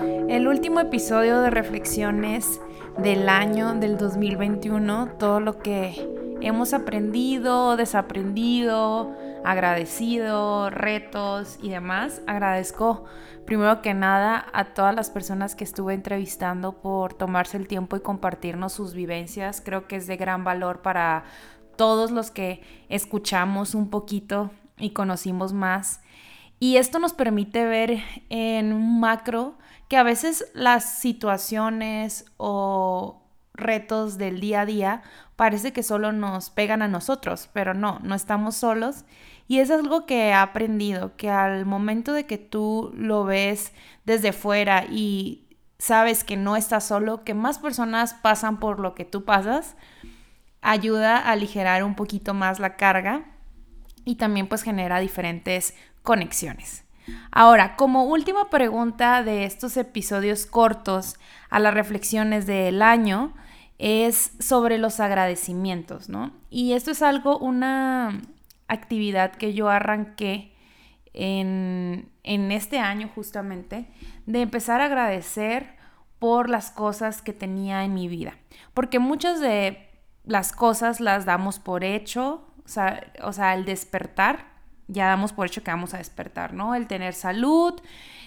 El último episodio de reflexiones del año del 2021, todo lo que hemos aprendido, desaprendido, agradecido, retos y demás. Agradezco primero que nada a todas las personas que estuve entrevistando por tomarse el tiempo y compartirnos sus vivencias. Creo que es de gran valor para todos los que escuchamos un poquito y conocimos más. Y esto nos permite ver en un macro que a veces las situaciones o retos del día a día parece que solo nos pegan a nosotros, pero no, no estamos solos. Y es algo que he aprendido, que al momento de que tú lo ves desde fuera y sabes que no estás solo, que más personas pasan por lo que tú pasas, ayuda a aligerar un poquito más la carga y también pues genera diferentes conexiones. Ahora, como última pregunta de estos episodios cortos a las reflexiones del año, es sobre los agradecimientos, ¿no? Y esto es algo, una actividad que yo arranqué en, en este año justamente, de empezar a agradecer por las cosas que tenía en mi vida. Porque muchas de las cosas las damos por hecho, o sea, o sea, el despertar, ya damos por hecho que vamos a despertar, ¿no? El tener salud,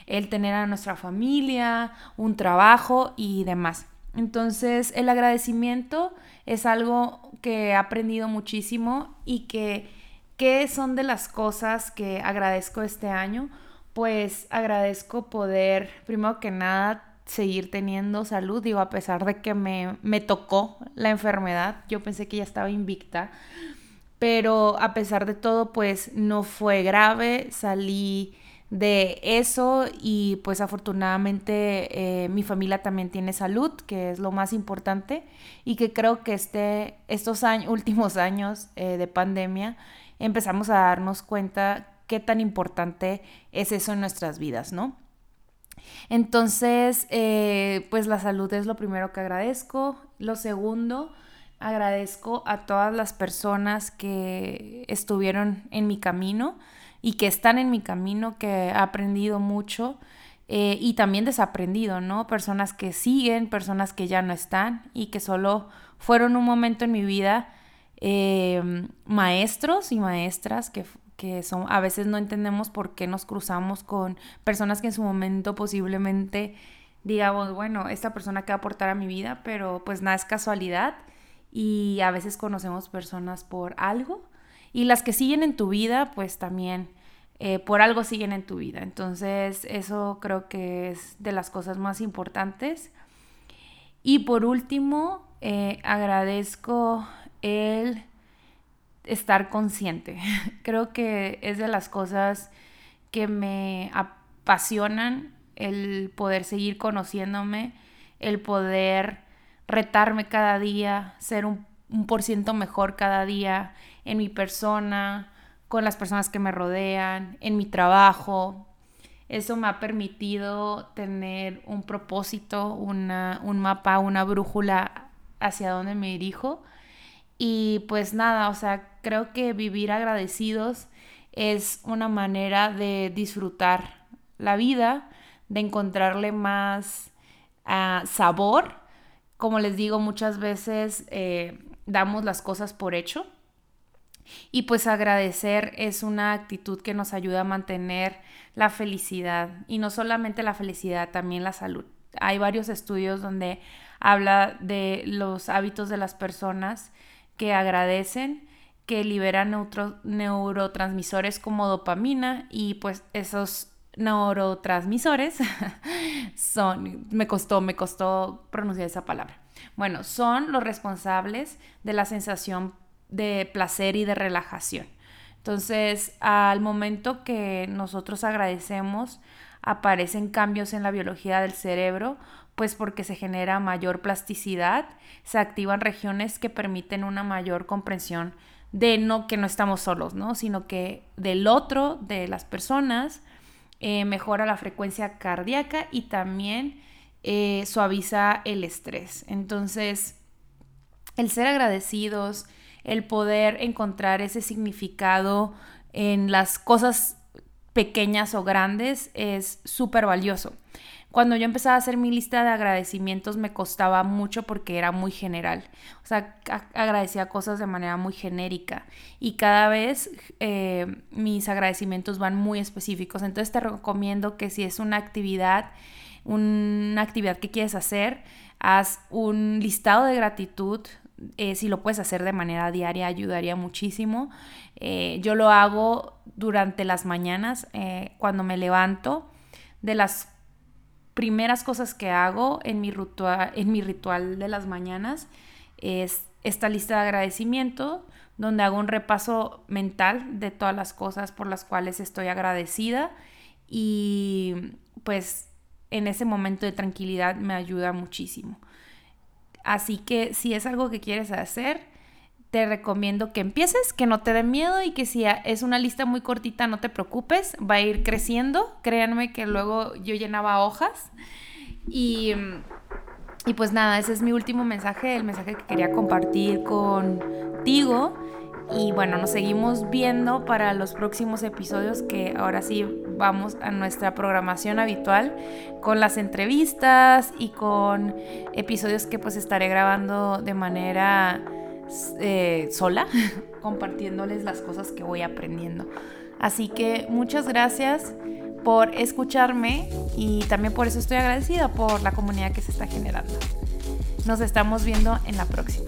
el tener a nuestra familia, un trabajo y demás. Entonces, el agradecimiento es algo que he aprendido muchísimo y que, ¿qué son de las cosas que agradezco este año? Pues agradezco poder, primero que nada, seguir teniendo salud, digo, a pesar de que me, me tocó la enfermedad, yo pensé que ya estaba invicta, pero a pesar de todo, pues no fue grave, salí de eso y pues afortunadamente eh, mi familia también tiene salud, que es lo más importante y que creo que este, estos años, últimos años eh, de pandemia empezamos a darnos cuenta qué tan importante es eso en nuestras vidas, ¿no? Entonces, eh, pues la salud es lo primero que agradezco. Lo segundo, agradezco a todas las personas que estuvieron en mi camino y que están en mi camino, que he aprendido mucho eh, y también desaprendido, ¿no? Personas que siguen, personas que ya no están y que solo fueron un momento en mi vida eh, maestros y maestras que que son, a veces no entendemos por qué nos cruzamos con personas que en su momento posiblemente digamos, bueno, esta persona que va a aportar a mi vida, pero pues nada es casualidad y a veces conocemos personas por algo y las que siguen en tu vida, pues también eh, por algo siguen en tu vida. Entonces eso creo que es de las cosas más importantes. Y por último, eh, agradezco el estar consciente. Creo que es de las cosas que me apasionan el poder seguir conociéndome, el poder retarme cada día, ser un, por ciento mejor cada día en mi persona, con las personas que me rodean, en mi trabajo. Eso me ha permitido tener un propósito, una, un mapa, una brújula hacia dónde me dirijo y pues nada, o sea, creo que vivir agradecidos es una manera de disfrutar la vida, de encontrarle más ah, sabor. Como les digo, muchas veces eh, damos las cosas por hecho. Y pues agradecer es una actitud que nos ayuda a mantener la felicidad. Y no solamente la felicidad, también la salud. Hay varios estudios donde habla de los hábitos de las personas que agradecen, que liberan neurotransmisores como dopamina y pues esos neurotransmisores son, me costó, me costó pronunciar esa palabra. Bueno, son los responsables de la sensación de placer y de relajación. Entonces, al momento que nosotros agradecemos, aparecen cambios en la biología del cerebro pues porque se genera mayor plasticidad, se activan regiones que permiten una mayor comprensión de no que no estamos solos, ¿no? Sino que del otro, de las personas, eh, mejora la frecuencia cardíaca y también eh, suaviza el estrés. Entonces, el ser agradecidos, el poder encontrar ese significado en las cosas pequeñas o grandes es súper valioso. Cuando yo empezaba a hacer mi lista de agradecimientos me costaba mucho porque era muy general. O sea, agradecía cosas de manera muy genérica. Y cada vez eh, mis agradecimientos van muy específicos. Entonces te recomiendo que si es una actividad, una actividad que quieres hacer, haz un listado de gratitud eh, si lo puedes hacer de manera diaria, ayudaría muchísimo. Eh, yo lo hago durante las mañanas, cuando me levanto. De las primeras cosas que hago en mi, ritual, en mi ritual de las mañanas es esta lista de agradecimiento, donde hago un repaso mental de todas las cosas por las cuales estoy agradecida y pues en ese momento de tranquilidad me ayuda muchísimo. Así que si es algo que quieres hacer, te recomiendo que empieces, que no te dé miedo y que si es una lista muy cortita, no te preocupes, va a ir creciendo. Créanme que luego yo llenaba hojas. Y, y pues nada, ese es mi último mensaje, el mensaje que quería compartir contigo. Y bueno, nos seguimos viendo para los próximos episodios que ahora sí vamos a nuestra programación habitual con las entrevistas y con episodios que pues estaré grabando de manera eh, sola, compartiéndoles las cosas que voy aprendiendo. Así que muchas gracias por escucharme y también por eso estoy agradecida por la comunidad que se está generando. Nos estamos viendo en la próxima.